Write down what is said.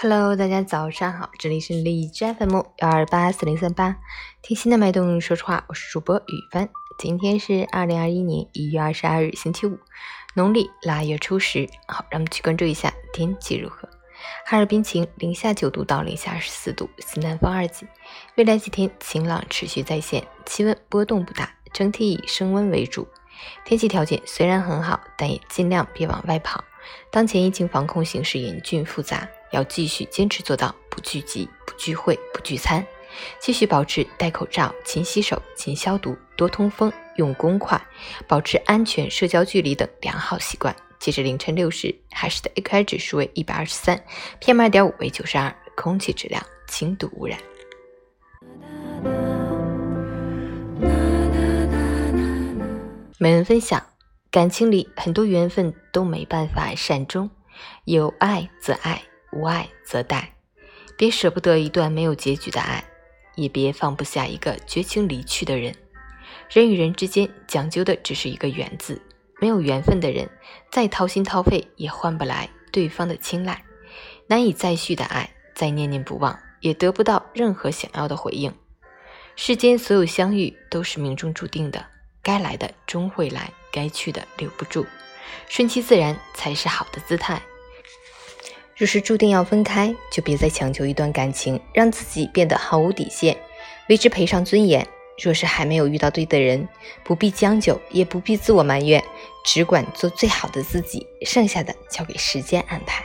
Hello，大家早上好，这里是荔枝 FM 幺二八四零三八，听心的脉动，说实话，我是主播雨帆。今天是二零二一年一月二十二日，星期五，农历腊月初十。好，让我们去关注一下天气如何。哈尔滨晴，零下九度到零下二十四度，西南风二级。未来几天晴朗持续在线，气温波动不大，整体以升温为主。天气条件虽然很好，但也尽量别往外跑。当前疫情防控形势严峻复杂。要继续坚持做到不聚集、不聚会、不聚餐，继续保持戴口罩、勤洗手、勤消毒、多通风、用公筷、保持安全社交距离等良好习惯。截至凌晨六时，海市的 AQI 指数为一百二十三，PM 二点五为九十二，空气质量轻度污染。每人分享：感情里很多缘分都没办法善终，有爱则爱。无爱则殆，别舍不得一段没有结局的爱，也别放不下一个绝情离去的人。人与人之间讲究的只是一个缘字，没有缘分的人，再掏心掏肺也换不来对方的青睐。难以再续的爱，再念念不忘也得不到任何想要的回应。世间所有相遇都是命中注定的，该来的终会来，该去的留不住，顺其自然才是好的姿态。若是注定要分开，就别再强求一段感情，让自己变得毫无底线，为之赔上尊严。若是还没有遇到对的人，不必将就，也不必自我埋怨，只管做最好的自己，剩下的交给时间安排。